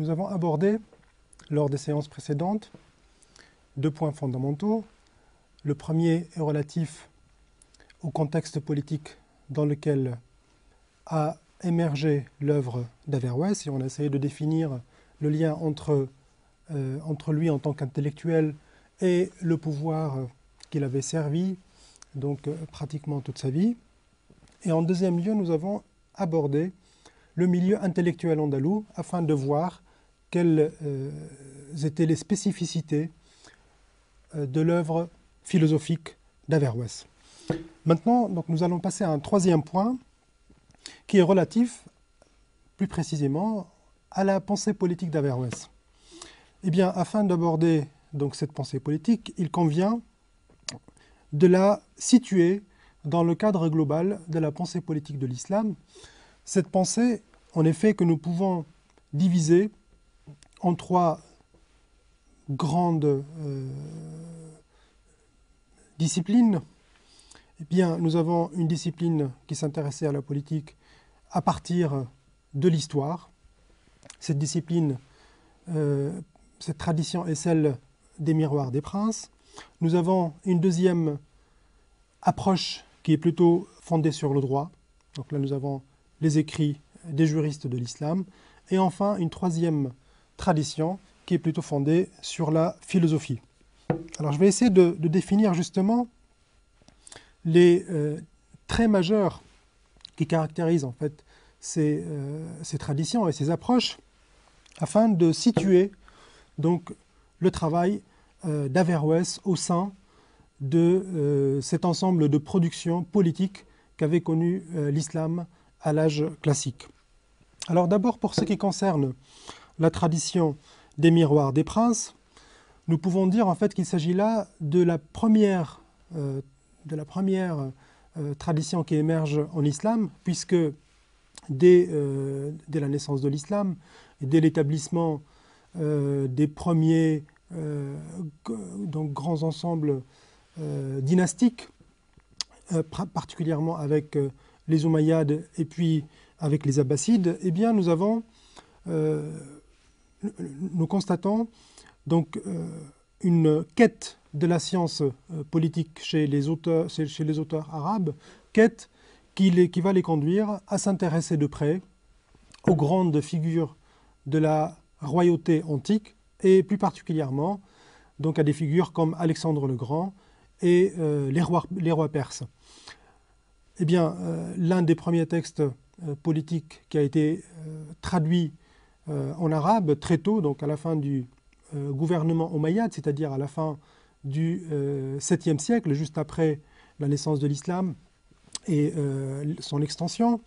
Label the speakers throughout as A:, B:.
A: nous avons abordé, lors des séances précédentes, deux points fondamentaux. Le premier est relatif au contexte politique dans lequel a émergé l'œuvre d'Averroès et on a essayé de définir le lien entre, euh, entre lui en tant qu'intellectuel et le pouvoir qu'il avait servi, donc euh, pratiquement toute sa vie. Et en deuxième lieu, nous avons abordé le milieu intellectuel andalou afin de voir quelles euh, étaient les spécificités de l'œuvre philosophique d'Averroès. Maintenant, donc, nous allons passer à un troisième point qui est relatif, plus précisément, à la pensée politique d'Averroès. Eh bien, afin d'aborder donc cette pensée politique, il convient de la situer dans le cadre global de la pensée politique de l'islam. Cette pensée, en effet, que nous pouvons diviser en trois grandes euh, disciplines. Eh bien, nous avons une discipline qui s'intéressait à la politique à partir de l'histoire. Cette discipline, euh, cette tradition est celle des miroirs des princes. Nous avons une deuxième approche qui est plutôt fondée sur le droit. Donc là, nous avons les écrits des juristes de l'islam. Et enfin, une troisième tradition qui est plutôt fondée sur la philosophie. Alors, je vais essayer de, définir justement les euh, traits majeurs qui caractérisent en fait ces, euh, ces, traditions et ces approches afin de situer donc le travail euh, d'Averroès au sein de euh, cet ensemble de productions politiques qu'avait connu l'islam à l'âge classique. Alors d'abord pour ce qui concerne la tradition des miroirs des princes, nous pouvons dire en fait qu'il s'agit là de la première, première euh, tradition qui émerge en islam, puisque dès, euh, la naissance de l'islam, dès l'établissement euh, des premiers grands ensembles dynastiques, particulièrement avec les Umayyads et puis avec les Abbassides, eh bien, nous avons, nous constatons donc une quête de la science euh, politique chez les auteurs, arabes, quête qui, va les conduire à s'intéresser de près aux grandes figures de la royauté antique et plus particulièrement donc à des figures comme Alexandre le Grand et euh, les, rois, perses. Eh bien, euh, l'un des premiers textes politiques qui a été traduit en arabe très tôt, donc à la fin du gouvernement omeyyade, c'est-à-dire à la fin du 7e euh, siècle, juste après la naissance de l'islam et euh, son extension,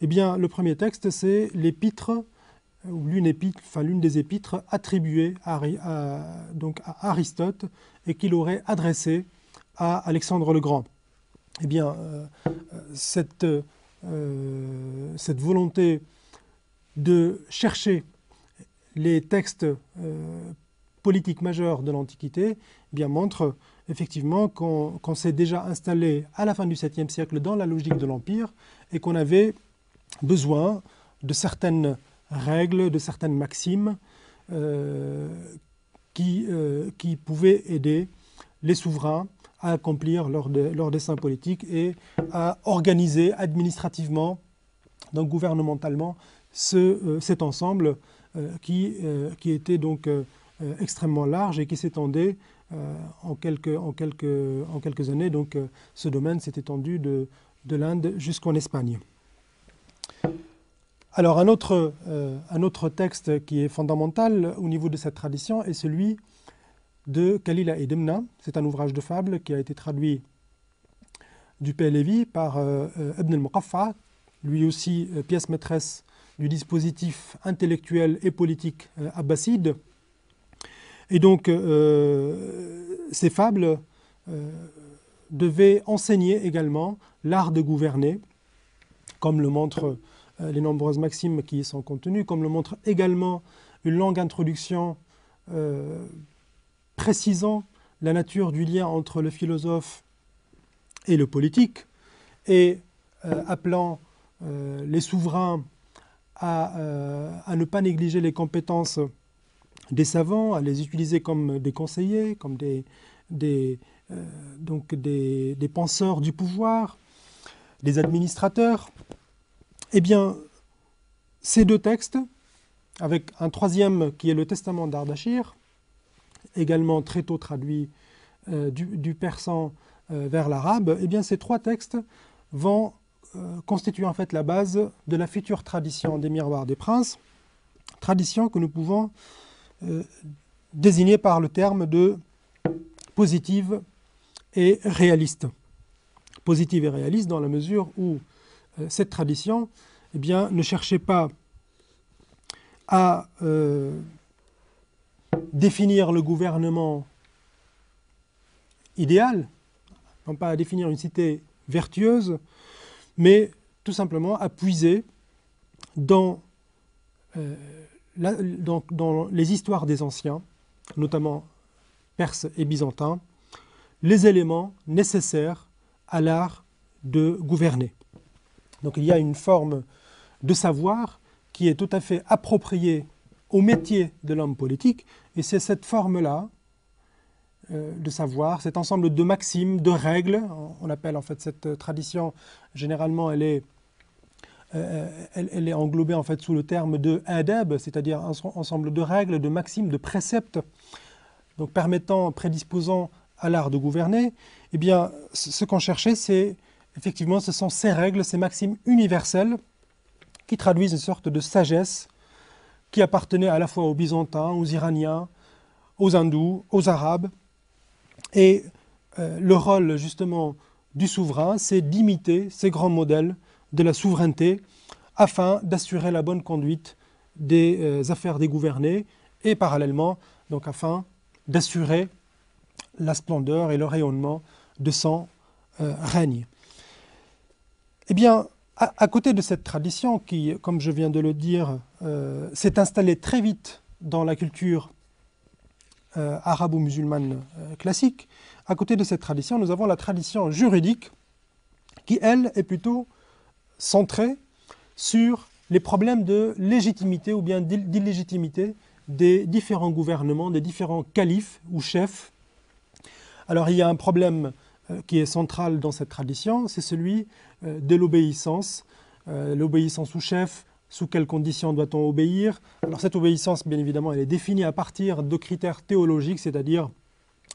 A: eh bien, le premier texte, c'est l'épître, ou l'une des épîtres attribuées à, Aristote et qu'il aurait adressée à Alexandre le Grand. Eh bien, euh, cette volonté de chercher les textes politique majeure de l'Antiquité eh bien montre effectivement qu'on s'est déjà installé à la fin du 7e siècle dans la logique de l'Empire et qu'on avait besoin de certaines règles, de certaines maximes euh, qui, euh, qui pouvaient aider les souverains à accomplir leur, leur dessein politique et à organiser administrativement, donc gouvernementalement, euh, cet ensemble qui, qui était donc euh, extrêmement large et qui s'étendait euh, en, quelques, en, quelques, en quelques années. Donc euh, ce domaine s'est étendu de, de l'Inde jusqu'en Espagne. Alors un autre, un autre texte qui est fondamental au niveau de cette tradition est celui de Kalila et Demna. C'est un ouvrage de fable qui a été traduit du Père Lévi par Ibn al-Muqaffa, lui aussi pièce maîtresse du dispositif intellectuel et politique abbasside. Et donc, euh, ces fables euh, devaient enseigner également l'art de gouverner, comme le montrent euh, les nombreuses maximes qui y sont contenues, comme le montre également une longue introduction précisant la nature du lien entre le philosophe et le politique, et appelant les souverains à, à, ne pas négliger les compétences des savants, à les utiliser comme des conseillers, comme des, des, penseurs du pouvoir, des administrateurs. Eh bien, ces deux textes, avec un troisième qui est le Testament d'Ardachir, également très tôt traduit euh, du, persan euh, vers l'arabe, eh bien ces trois textes vont euh, constituer en fait la base de la future tradition des miroirs des princes, tradition que nous pouvons désigner par le terme de positive et réaliste. Positive et réaliste dans la mesure où cette tradition eh bien, ne cherchait pas à définir le gouvernement idéal, non pas à définir une cité vertueuse, mais tout simplement à puiser dans, euh, dans, les histoires des anciens, notamment perses et byzantins, les éléments nécessaires à l'art de gouverner. Donc il y a une forme de savoir qui est tout à fait appropriée au métier de l'homme politique, et c'est cette forme-là de savoir, cet ensemble de maximes, de règles, on appelle en fait cette tradition, généralement elle est, euh, elle, est englobée en fait sous le terme de adab, c'est-à-dire ensemble de règles, de maximes, de préceptes, donc permettant, prédisposant à l'art de gouverner, eh bien ce qu'on cherchait c'est effectivement ce sont ces règles, ces maximes universelles qui traduisent une sorte de sagesse qui appartenaient à la fois aux Byzantins, aux Iraniens, aux Hindous, aux Arabes. Et euh, le rôle justement du souverain, c'est d'imiter ces grands modèles de la souveraineté afin d'assurer la bonne conduite des euh, affaires des gouvernés et parallèlement, donc afin d'assurer la splendeur et le rayonnement de son euh, règne. Eh bien, à, côté de cette tradition qui, comme je viens de le dire, s'est installée très vite dans la culture euh, arabo-musulmane euh, classique, à côté de cette tradition, nous avons la tradition juridique qui, elle, est plutôt centrée sur les problèmes de légitimité ou bien d'illégitimité des différents gouvernements, des différents califes ou chefs. Alors il y a un problème qui est central dans cette tradition, c'est celui euh, de l'obéissance, euh, l'obéissance au chef, sous quelles conditions doit-on obéir. Alors cette obéissance, bien évidemment, elle est définie à partir de critères théologiques, c'est-à-dire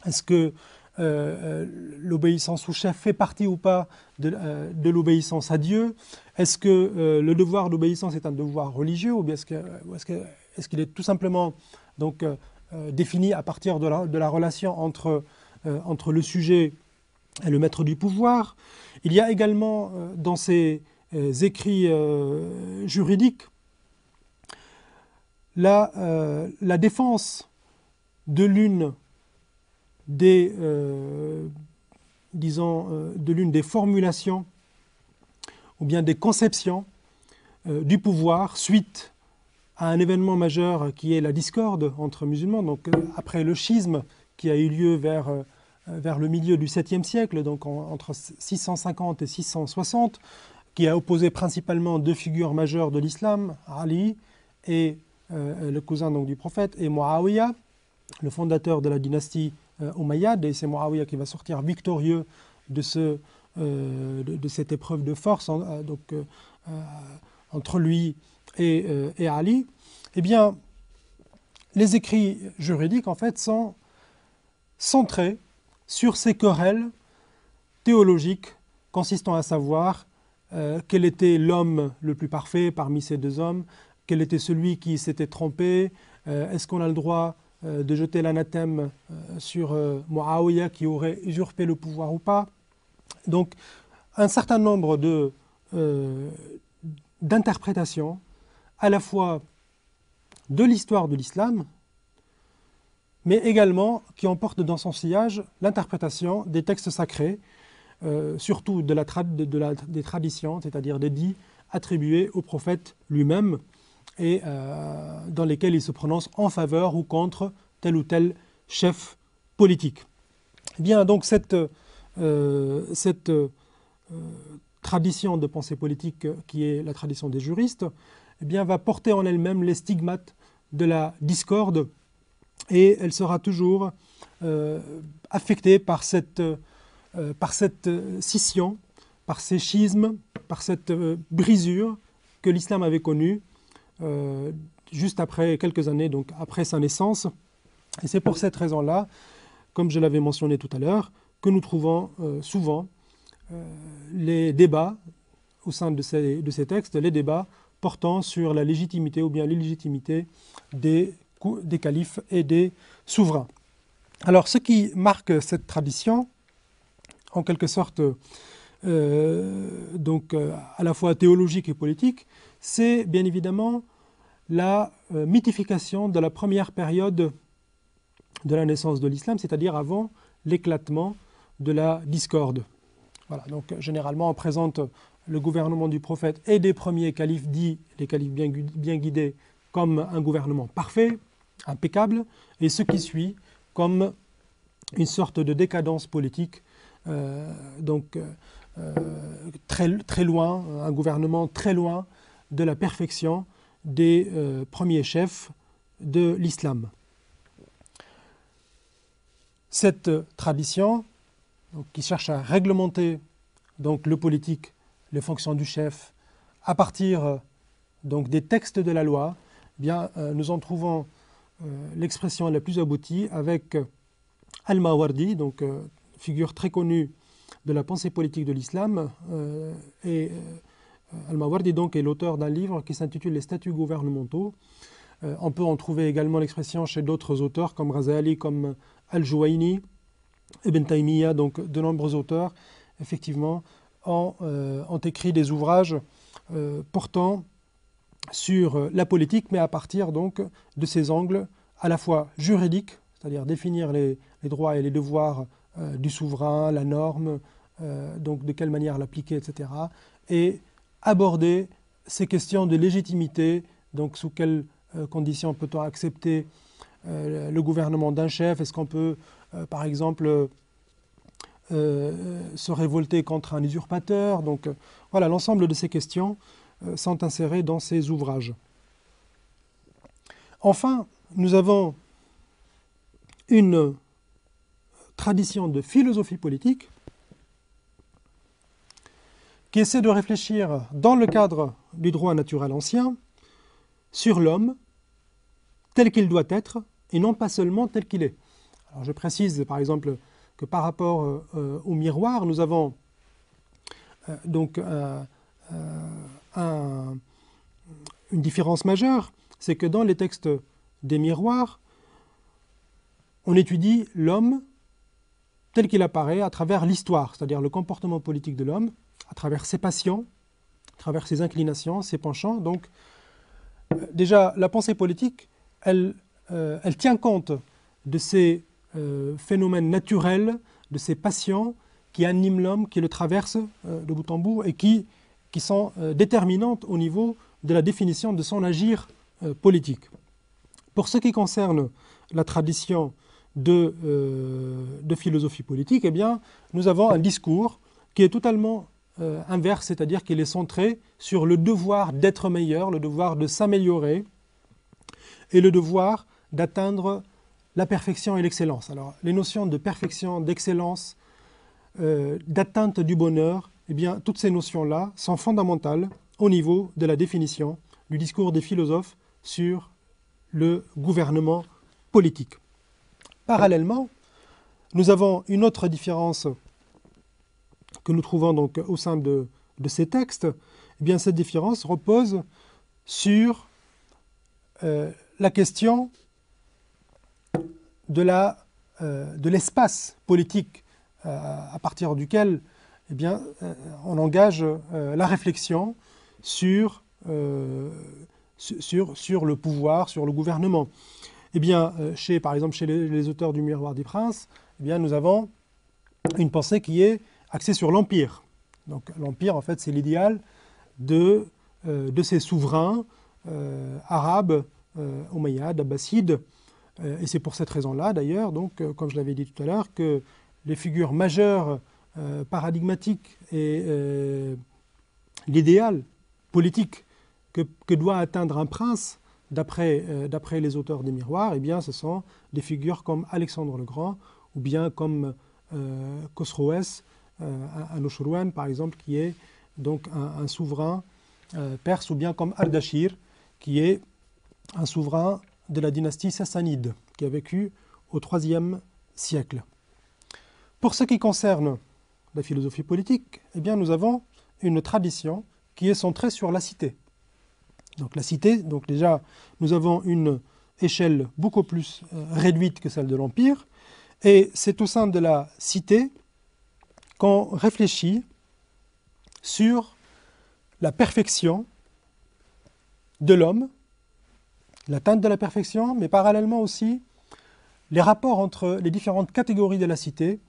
A: est-ce que euh, l'obéissance au chef fait partie ou pas de, l'obéissance à Dieu. Est-ce que le devoir d'obéissance est un devoir religieux ou est-ce qu'il est, tout simplement donc, défini à partir de la, relation entre, le sujet et le maître du pouvoir. Il y a également euh, dans ces euh, écrits euh, juridiques. La, la, défense de l'une des, disons, de l'une des formulations ou bien des conceptions du pouvoir suite à un événement majeur qui est la discorde entre musulmans, donc après le schisme qui a eu lieu vers euh, vers le milieu du 7e siècle, donc entre 650 et 660, qui a opposé principalement deux figures majeures de l'islam, Ali et euh, le cousin donc, du prophète, et Muawiyah, le fondateur de la dynastie euh, et c'est Muawiyah qui va sortir victorieux de, ce, de, cette épreuve de force donc, entre lui et, et, Ali. Eh bien, les écrits juridiques, en fait, sont centrés sur ces querelles théologiques consistant à savoir euh, quel était l'homme le plus parfait parmi ces deux hommes, quel était celui qui s'était trompé, euh, est-ce qu'on a le droit euh, de jeter l'anathème sur Muawiyah qui aurait usurpé le pouvoir ou pas? Donc un certain nombre d'interprétations à la fois de l'histoire de l'islam, mais également qui emporte dans son sillage l'interprétation des textes sacrés, euh, surtout des traditions, c'est-à-dire des dits attribués au prophète lui-même, et euh, dans lesquels il se prononce en faveur ou contre tel ou tel chef politique. Eh bien, donc cette, euh, cette tradition de pensée politique qui est la tradition des juristes, eh bien, va porter en elle-même les stigmates de la discorde et elle sera toujours affectée par cette, par cette scission, par ces schismes, par cette brisure que l'islam avait connue juste après quelques années, donc après sa naissance. Et c'est pour cette raison-là, comme je l'avais mentionné tout à l'heure, que nous trouvons euh, souvent euh, les débats au sein de ces, de ces, textes, les débats portant sur la légitimité ou bien l'illégitimité des, des califes et des souverains. Alors ce qui marque cette tradition, en quelque sorte, euh, donc à la fois théologique et politique, c'est bien évidemment la euh, mythification de la première période de la naissance de l'islam, c'est-à-dire avant l'éclatement de la discorde. Voilà, donc généralement on présente le gouvernement du prophète et des premiers califes dits, les califes bien, bien guidés, comme un gouvernement parfait, impeccable, et ce qui suit comme une sorte de décadence politique, euh, donc euh, très, très loin, un gouvernement très loin de la perfection des euh, premiers chefs de l'islam. Cette tradition, qui cherche à réglementer donc, le politique, les fonctions du chef, à partir donc, des textes de la loi, eh bien, euh, nous en trouvons euh, l'expression la plus aboutie avec Al-Mawardi, donc figure très connue de la pensée politique de l'islam, et Al-Mawardi donc est l'auteur d'un livre qui s'intitule Les statuts gouvernementaux. Euh, on peut en trouver également l'expression chez d'autres auteurs comme Razali, comme Al-Jouaini, Ibn Taymiyyah, donc de nombreux auteurs, effectivement, ont, euh, écrit des ouvrages euh, portant sur la politique, mais à partir donc de ces angles à la fois juridiques, c'est-à-dire définir les, droits et les devoirs du souverain, la norme, donc de quelle manière l'appliquer, etc., et aborder ces questions de légitimité, donc sous quelles euh, conditions peut-on accepter euh, le gouvernement d'un chef? Est-ce qu'on peut, euh, par exemple, se révolter contre un usurpateur? Donc voilà, l'ensemble de ces questions sont insérées dans ces ouvrages. Enfin, nous avons une tradition de philosophie politique qui essaie de réfléchir dans le cadre du droit naturel ancien sur l'homme tel qu'il doit être et non pas seulement tel qu'il est. Je précise par exemple que par rapport euh, au miroir, nous avons euh, donc euh, une différence majeure, c'est que dans les textes des miroirs, on étudie l'homme tel qu'il apparaît à travers l'histoire, c'est-à-dire le comportement politique de l'homme, à travers ses passions, à travers ses inclinations, ses penchants. Donc, euh, déjà, la pensée politique, elle, euh, elle tient compte de ces euh, phénomènes naturels, de ces passions qui animent l'homme, qui le traversent de bout en bout et qui, qui sont déterminantes au niveau de la définition de son agir politique. Pour ce qui concerne la tradition de, de philosophie politique, eh bien, nous avons un discours qui est totalement euh, inverse, c'est-à-dire qu'il est centré sur le devoir d'être meilleur, le devoir de s'améliorer et le devoir d'atteindre la perfection et l'excellence. Alors, les notions de perfection, d'excellence, euh, d'atteinte du bonheur, eh bien, toutes ces notions-là sont fondamentales au niveau de la définition du discours des philosophes sur le gouvernement politique. Parallèlement, nous avons une autre différence que nous trouvons donc au sein de, ces textes, eh bien cette différence repose sur euh, la question de euh, l'espace politique euh, à partir duquel eh bien, on engage la réflexion sur, le pouvoir, sur le gouvernement. Eh bien, chez, par exemple, chez les, auteurs du Miroir des Princes, eh bien, nous avons une pensée qui est axé sur l'Empire. L'Empire, en fait, c'est l'idéal de, euh, de ces souverains euh, arabes, euh, omeyyades, abbassides. et c'est pour cette raison-là, d'ailleurs, donc, comme je l'avais dit tout à l'heure, que les figures majeures paradigmatiques et l'idéal politique que, doit atteindre un prince d'après les auteurs des miroirs, eh bien, ce sont des figures comme Alexandre le Grand ou bien comme Khosroès, un par exemple, qui est donc un, souverain perse, ou bien comme Ardashir, qui est un souverain de la dynastie sassanide, qui a vécu au IIIe siècle. Pour ce qui concerne la philosophie politique, eh bien, nous avons une tradition qui est centrée sur la cité. Donc la cité, donc déjà, nous avons une échelle beaucoup plus euh, réduite que celle de l'Empire, et c'est au sein de la cité qu'on réfléchit sur la perfection de l'homme, l'atteinte de la perfection, mais parallèlement aussi les rapports entre les différentes catégories de la cité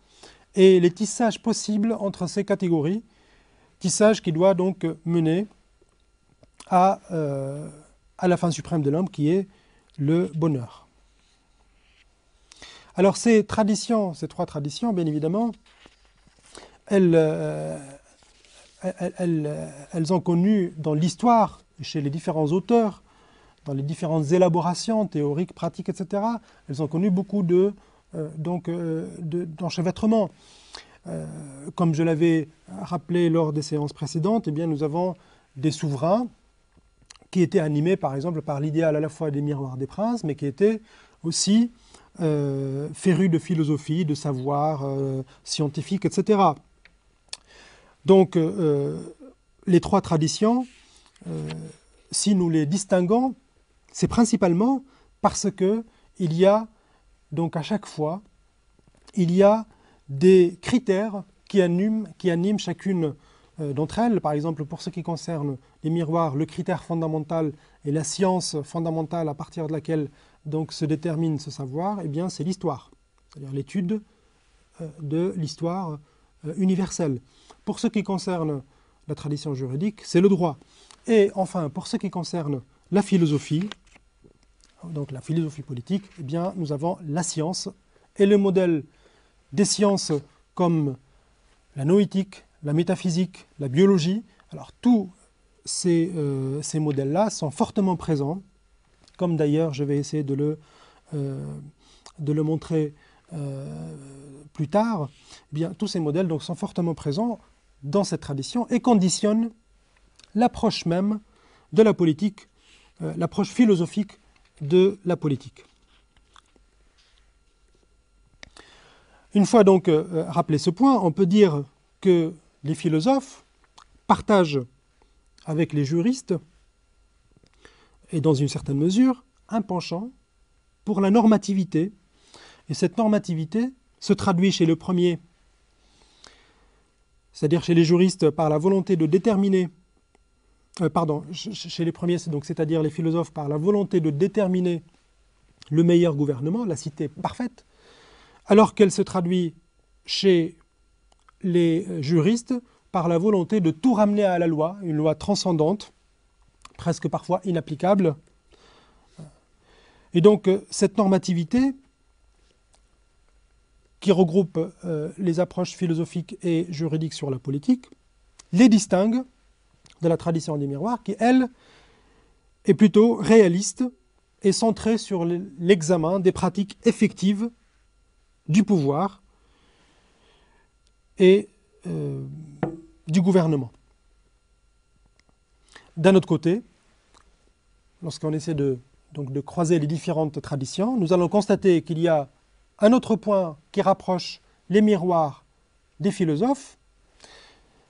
A: et les tissages possibles entre ces catégories, tissage qui doit donc mener à, euh, à la fin suprême de l'homme qui est le bonheur. Alors ces traditions, ces trois traditions, bien évidemment, elles, euh, elles ont connu dans l'histoire, chez les différents auteurs, dans les différentes élaborations théoriques, pratiques, etc., elles ont connu beaucoup de, euh, donc, euh, d'enchevêtrement. Euh, comme je l'avais rappelé lors des séances précédentes, eh bien, nous avons des souverains qui étaient animés, par exemple, par l'idéal à la fois des miroirs des princes, mais qui étaient aussi férus de philosophie, de savoir scientifique, etc. Donc, les trois traditions, si nous les distinguons, c'est principalement parce que il y a donc à chaque fois, il y a des critères qui animent, qui animent chacune euh, d'entre elles. Par exemple, pour ce qui concerne les miroirs, le critère fondamental et la science fondamentale à partir de laquelle donc se détermine ce savoir, eh bien, c'est l'histoire, c'est-à-dire l'étude euh, de l'histoire euh, universelle. Pour ce qui concerne la tradition juridique, c'est le droit. Et enfin, pour ce qui concerne la philosophie, donc la philosophie politique, eh bien, nous avons la science et le modèle des sciences comme la noétique, la métaphysique, la biologie. Alors tous ces, euh, ces modèles-là sont fortement présents, comme d'ailleurs je vais essayer de le, euh, montrer euh, plus tard. Eh bien, tous ces modèles sont fortement présents dans cette tradition et conditionnent l'approche même de la politique, l'approche philosophique de la politique. Une fois donc rappelé ce point, on peut dire que les philosophes partagent avec les juristes, et dans une certaine mesure, un penchant pour la normativité. Et cette normativité se traduit chez le premier, c'est-à-dire chez les juristes, par la volonté de déterminer euh, pardon, chez les premiers, c'est-à-dire les philosophes, par la volonté de déterminer le meilleur gouvernement, la cité parfaite, alors qu'elle se traduit chez les juristes par la volonté de tout ramener à la loi, une loi transcendante, presque parfois inapplicable. Et donc cette normativité, qui regroupe euh, les approches philosophiques et juridiques sur la politique, les distingue de la tradition des miroirs, qui, elle, est plutôt réaliste et centrée sur l'examen des pratiques effectives du pouvoir et euh, du gouvernement. D'un autre côté, lorsqu'on essaie de, donc, de croiser les différentes traditions, nous allons constater qu'il y a un autre point qui rapproche les miroirs des philosophes.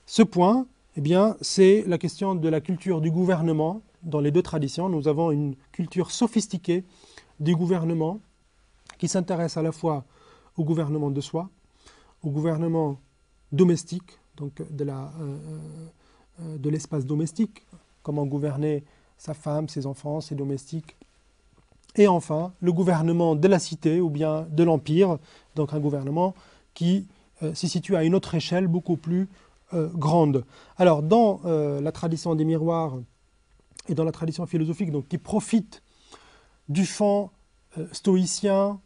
A: Ce point, eh bien, c'est la question de la culture du gouvernement. Dans les deux traditions, nous avons une culture sophistiquée du gouvernement qui s'intéresse à la fois au gouvernement de soi, au gouvernement domestique, donc de euh, euh, de l'espace domestique, comment gouverner sa femme, ses enfants, ses domestiques, et enfin le gouvernement de la cité ou bien de l'empire, donc un gouvernement qui euh, s'y situe à une autre échelle beaucoup plus euh, grande. Alors, dans euh, la tradition des miroirs et dans la tradition philosophique, donc, qui profite du fond euh, stoïcien,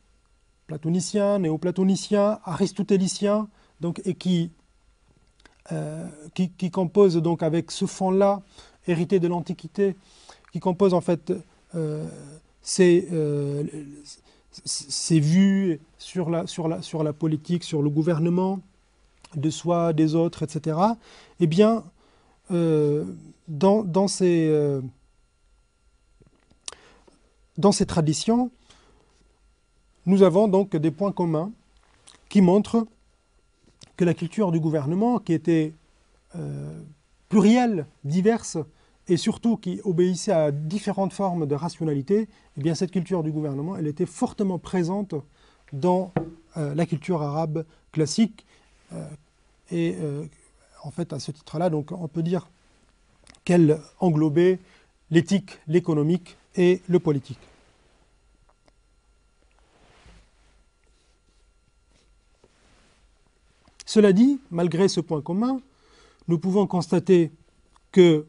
A: platonicien, néoplatonicien, aristotélicien, donc, et qui, qui, compose donc avec ce fond-là héritée de l'Antiquité, qui compose en fait ces, vues sur la, sur, la, sur la politique, sur le gouvernement, de soi, des autres, etc., eh bien, dans, dans, ces, dans ces traditions, nous avons donc des points communs qui montrent que la culture du gouvernement, qui était euh, plurielle, diverse, et surtout qui obéissait à différentes formes de rationalité, eh cette culture du gouvernement, était fortement présente dans euh, la culture arabe classique. Euh, et en fait, à ce titre-là, on peut dire qu'elle englobait l'éthique, l'économique et le politique. Cela dit, malgré ce point commun, nous pouvons constater que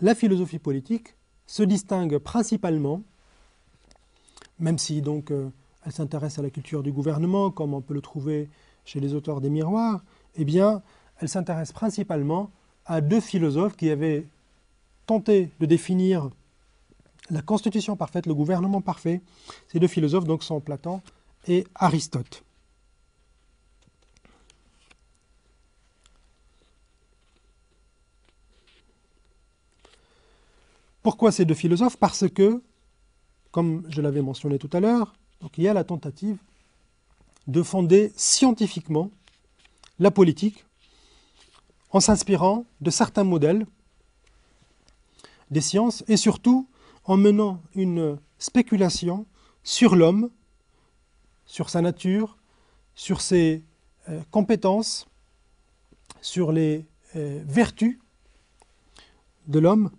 A: la philosophie politique se distingue principalement, même si euh, elle s'intéresse à la culture du gouvernement, comme on peut le trouver chez les auteurs des miroirs, eh elle s'intéresse principalement à deux philosophes qui avaient tenté de définir la constitution parfaite, le gouvernement parfait. Ces deux philosophes donc sont Platon et Aristote. Pourquoi ces deux philosophes? Parce que, comme je l'avais mentionné tout à l'heure, il y a la tentative de fonder scientifiquement la politique en s'inspirant de certains modèles des sciences et surtout en menant une spéculation sur l'homme, sur sa nature, sur ses euh, compétences, sur les euh, vertus de l'homme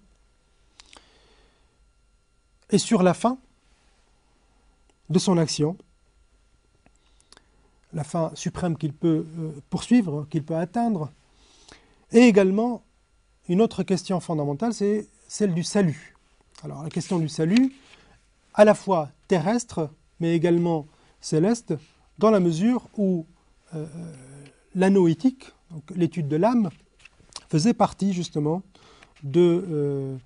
A: et sur la fin de son action, la fin suprême qu'il peut euh, poursuivre, qu'il peut atteindre, et également une autre question fondamentale, c'est celle du salut. Alors la question du salut, à la fois terrestre, mais également céleste, dans la mesure où euh, l'étude de l'âme, faisait partie justement de, euh,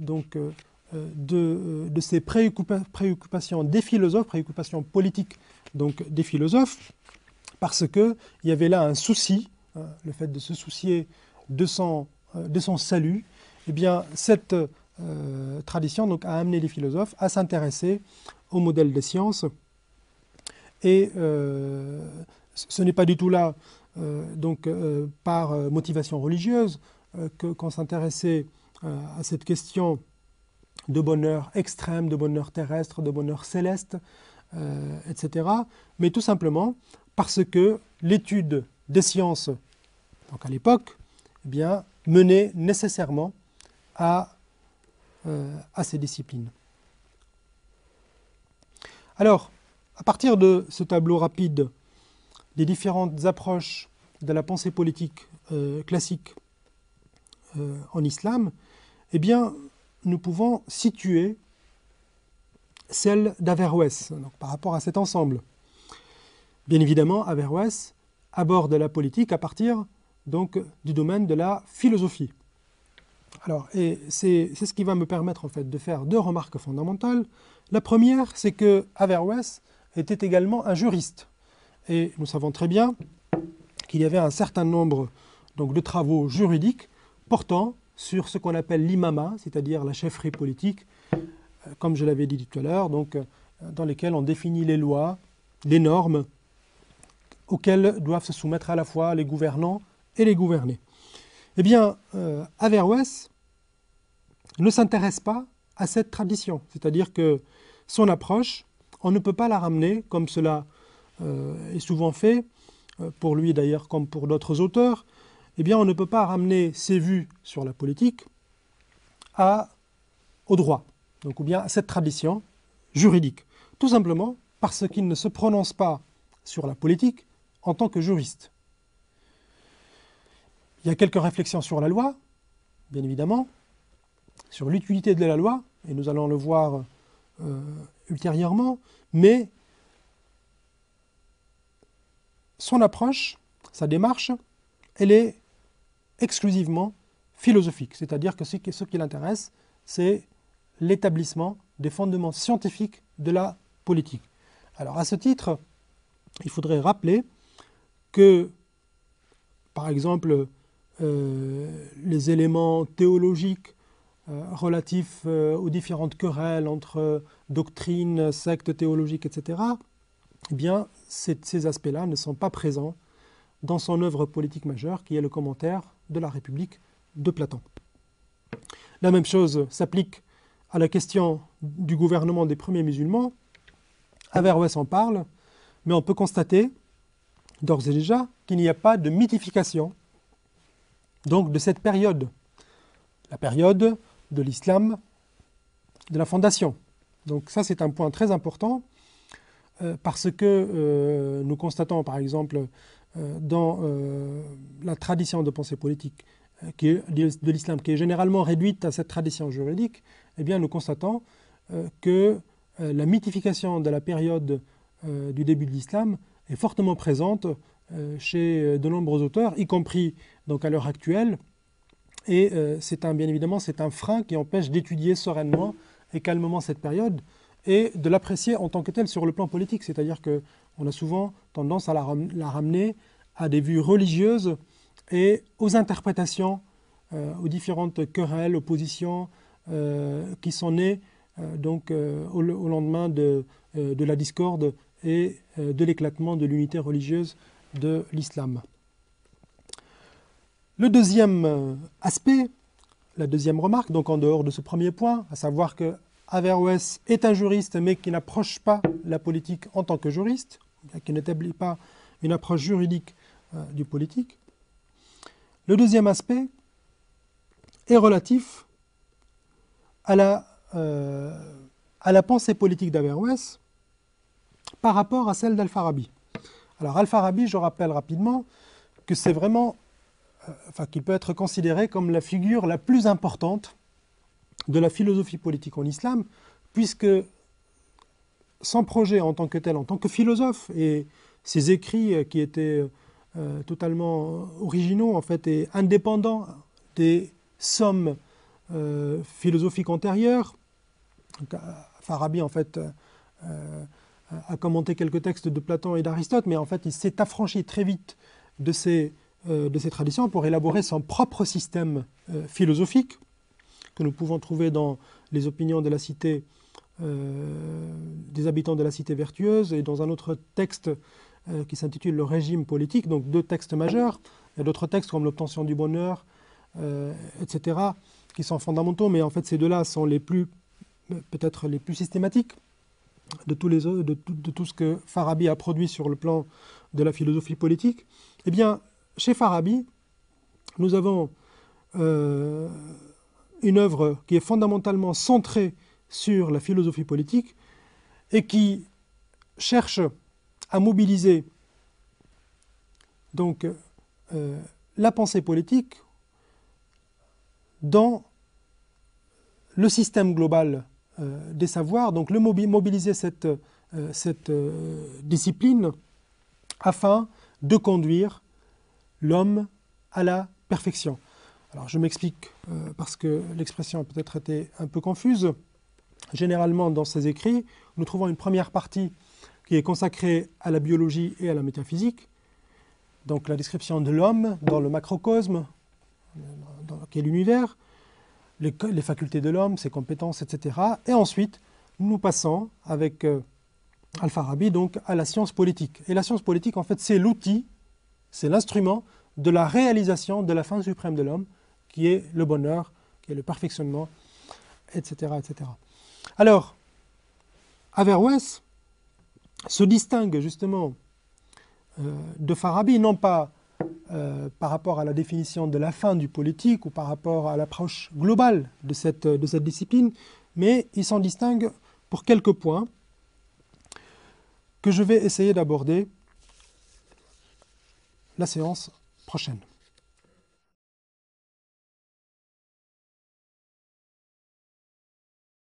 A: donc, euh, euh, de, ces préoccupations des philosophes, préoccupations politiques donc des philosophes, parce qu'il y avait là un souci, hein, le fait de se soucier de son, euh, salut, eh bien cette tradition donc, a amené les philosophes à s'intéresser au modèle des sciences. Et ce n'est pas du tout là donc, par motivation religieuse qu'on s'intéressait à cette question de bonheur extrême, de bonheur terrestre, de bonheur céleste, euh, etc. Mais tout simplement parce que l'étude des sciences, donc à l'époque, eh menait nécessairement à, euh, à ces disciplines. Alors, à partir de ce tableau rapide des différentes approches de la pensée politique euh, classique en islam, eh bien, nous pouvons situer celle d'Averroès par rapport à cet ensemble. Bien évidemment, Averroès aborde la politique à partir donc du domaine de la philosophie. Alors, et c'est ce qui va me permettre en fait de faire deux remarques fondamentales. La première, c'est que Averroès était également un juriste, et nous savons très bien qu'il y avait un certain nombre donc, de travaux juridiques portant sur ce qu'on appelle l'imama, c'est-à-dire la chefferie politique, euh, comme je l'avais dit tout à l'heure, euh, dans lesquelles on définit les lois, les normes auxquelles doivent se soumettre à la fois les gouvernants et les gouvernés. Eh bien, euh, Averroès ne s'intéresse pas à cette tradition, c'est-à-dire que son approche, on ne peut pas la ramener, comme cela est souvent fait, pour lui d'ailleurs comme pour d'autres auteurs, eh bien on ne peut pas ramener ses vues sur la politique au droit, donc, ou bien à cette tradition juridique. Tout simplement parce qu'il ne se prononce pas sur la politique en tant que juriste. Il y a quelques réflexions sur la loi, bien évidemment, sur l'utilité de la loi, et nous allons le voir euh, ultérieurement, mais son approche, sa démarche, elle est exclusivement philosophique, c'est-à-dire que ce qui l'intéresse, c'est l'établissement des fondements scientifiques de la politique. Alors à ce titre, il faudrait rappeler que, par exemple, euh, les éléments théologiques euh, relatifs euh, aux différentes querelles entre doctrines, sectes théologiques, etc., eh bien, ces aspects-là ne sont pas présents dans son œuvre politique majeure, qui est le commentaire de la République de Platon. La même chose s'applique à la question du gouvernement des premiers musulmans. Averroès en parle, mais on peut constater d'ores et déjà qu'il n'y a pas de mythification donc de cette période, la période de l'islam, de la fondation. Donc ça c'est un point très important euh, parce que euh, nous constatons par exemple dans la tradition de pensée politique de l'islam qui est généralement réduite à cette tradition juridique, eh bien nous constatons que la mythification de la période du début de l'islam est fortement présente chez de nombreux auteurs, y compris donc à l'heure actuelle. Et c'est un, bien évidemment, c'est un frein qui empêche d'étudier sereinement et calmement cette période et de l'apprécier en tant que telle sur le plan politique. C'est-à-dire qu'on a souvent tendance à la, ramener à des vues religieuses et aux interprétations, euh, aux différentes querelles, oppositions euh, qui sont nées euh, donc, au, lendemain de, de, la discorde et de l'éclatement de l'unité religieuse de l'islam. Le deuxième aspect, la deuxième remarque, donc en dehors de ce premier point, à savoir que Averroès est un juriste, mais qui n'approche pas la politique en tant que juriste, qui n'établit pas une approche juridique euh, du politique. Le deuxième aspect est relatif à la, euh, pensée politique d'Averroès par rapport à celle d'Al-Farabi. Alors Al-Farabi, je rappelle rapidement que c'est vraiment, euh, enfin qu'il peut être considéré comme la figure la plus importante de la philosophie politique en islam, puisque son projet en tant que tel, en tant que philosophe, et ses écrits qui étaient euh, totalement originaux en fait et indépendants des sommes euh, philosophiques antérieures. Farabi en fait euh, a commenté quelques textes de Platon et d'Aristote, mais en fait il s'est affranchi très vite de ces traditions pour élaborer son propre système philosophique que nous pouvons trouver dans les opinions de la cité, euh, des habitants de la cité vertueuse, et dans un autre texte euh, qui s'intitule Le régime politique, donc deux textes majeurs, et d'autres textes comme l'obtention du bonheur, euh, etc., qui sont fondamentaux, mais en fait ces deux-là sont les plus, peut-être les plus systématiques de, tous les, de, de, tout ce que Farabi a produit sur le plan de la philosophie politique. Eh bien, chez Farabi, nous avons une œuvre qui est fondamentalement centrée sur la philosophie politique et qui cherche à mobiliser donc euh, la pensée politique dans le système global euh, des savoirs, donc mobiliser cette, euh, cette discipline afin de conduire l'homme à la perfection. Alors je m'explique euh, parce que l'expression a peut-être été un peu confuse. Généralement, dans ces écrits, nous trouvons une première partie qui est consacrée à la biologie et à la métaphysique, donc la description de l'homme dans le macrocosme, dans lequel l'univers, les, les, facultés de l'homme, ses compétences, etc. Et ensuite, nous passons avec euh, Al-Farabi donc à la science politique. Et la science politique, en fait, c'est l'outil, c'est l'instrument de la réalisation de la fin suprême de l'homme, qui est le bonheur, qui est le perfectionnement, etc. Alors, Averroès se distingue justement euh, de Farabi, non pas euh, par rapport à la définition de la fin du politique ou par rapport à l'approche globale de cette discipline, mais il s'en distingue pour quelques points que je vais essayer d'aborder la séance prochaine.